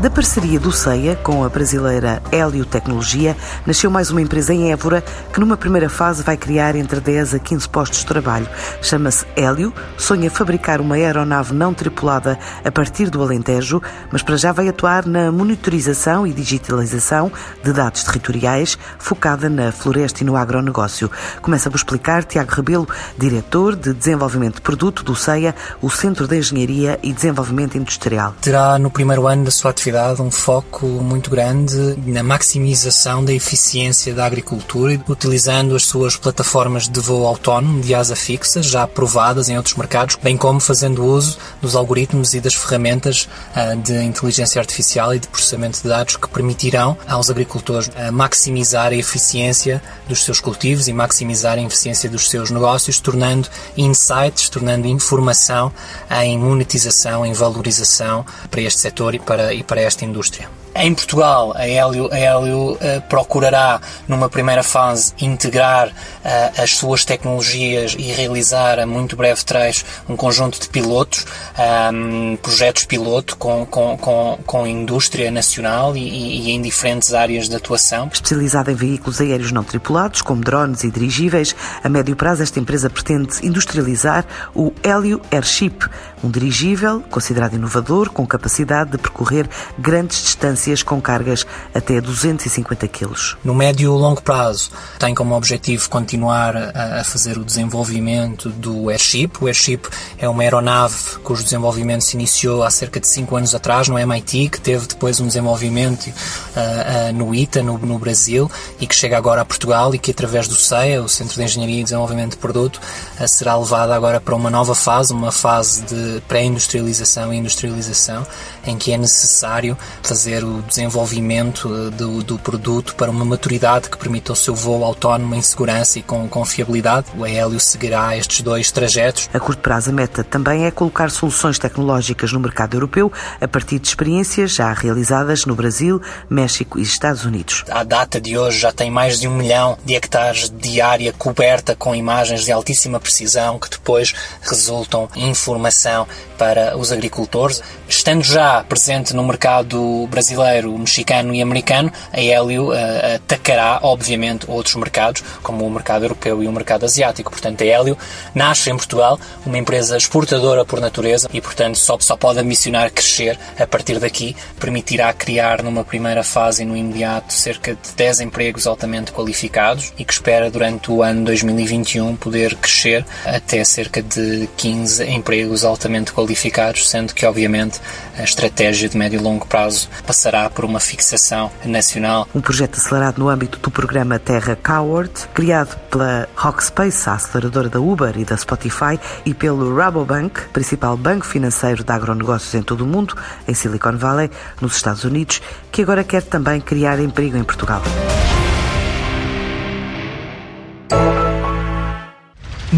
Da parceria do CEIA com a brasileira Hélio Tecnologia, nasceu mais uma empresa em Évora que, numa primeira fase, vai criar entre 10 a 15 postos de trabalho. Chama-se Hélio, sonha fabricar uma aeronave não tripulada a partir do Alentejo, mas para já vai atuar na monitorização e digitalização de dados territoriais, focada na floresta e no agronegócio. Começa por explicar Tiago Rebelo, diretor de desenvolvimento de produto do CEIA, o Centro de Engenharia e Desenvolvimento Industrial. Terá no primeiro ano da sua atividade atividade um foco muito grande na maximização da eficiência da agricultura, utilizando as suas plataformas de voo autónomo de asa fixa, já aprovadas em outros mercados, bem como fazendo uso dos algoritmos e das ferramentas uh, de inteligência artificial e de processamento de dados que permitirão aos agricultores uh, maximizar a eficiência dos seus cultivos e maximizar a eficiência dos seus negócios, tornando insights, tornando informação em monetização, em valorização para este setor e para, e para esta indústria. Em Portugal, a Hélio, a Hélio uh, procurará, numa primeira fase, integrar uh, as suas tecnologias e realizar a muito breve trecho um conjunto de pilotos, um, ehm, projetos piloto com, com, com, com indústria nacional e, e, em diferentes áreas de atuação. Especializada em veículos aéreos não tripulados, como drones e dirigíveis, a médio prazo esta empresa pretende industrializar o Hélio Airship, um dirigível considerado inovador, com capacidade de percorrer grandes distâncias com cargas até 250 kg. No médio e longo prazo, tem como objetivo continuar a, fazer o desenvolvimento do Airship. O Airship é uma aeronave cujo desenvolvimento se iniciou há cerca de 5 anos atrás no MIT, que teve depois um desenvolvimento uh, uh, no ITA, no, Brasil, e que chega agora a Portugal e que através do CEA, o Centro de Engenharia e Desenvolvimento de Produto, uh, será levada agora para uma nova fase, uma fase de pré-industrialização e industrialização, em que é necessário fazer o desenvolvimento eh, do, do, produto para uma maturidade que permita o seu voo autónomo em segurança e com confiabilidade. O Aélio seguirá estes dois trajetos. A curto prazo, a meta também é colocar soluções tecnológicas no mercado europeu a partir de experiências já realizadas no Brasil, México e Estados Unidos. À data de hoje já tem mais de um milhão de hectares de área coberta com imagens de altíssima precisão que depois resultam em informação para os agricultores. Estando já presente no mercado brasileiro, brasileiro, mexicano e americano, a Hélio uh, atacará, obviamente, outros mercados, como o mercado europeu e o mercado asiático. Portanto, a Hélio nasce em Portugal, uma empresa exportadora por natureza e, portanto, só, só pode ambicionar crescer a partir daqui. Permitirá criar, numa primeira fase e no imediato, cerca de 10 empregos altamente qualificados e que espera, durante o ano 2021, poder crescer até cerca de 15 empregos altamente qualificados, sendo que, obviamente, a estratégia de médio e longo prazo passará passará por uma fixação nacional. Um projeto acelerado no âmbito do programa Terra Coward, criado pela Rockspace, a aceleradora da Uber e da Spotify, e pelo Rabobank, principal banco financeiro de agronegócios em todo o mundo, em Silicon Valley, nos Estados Unidos, que agora quer também criar emprego em Portugal.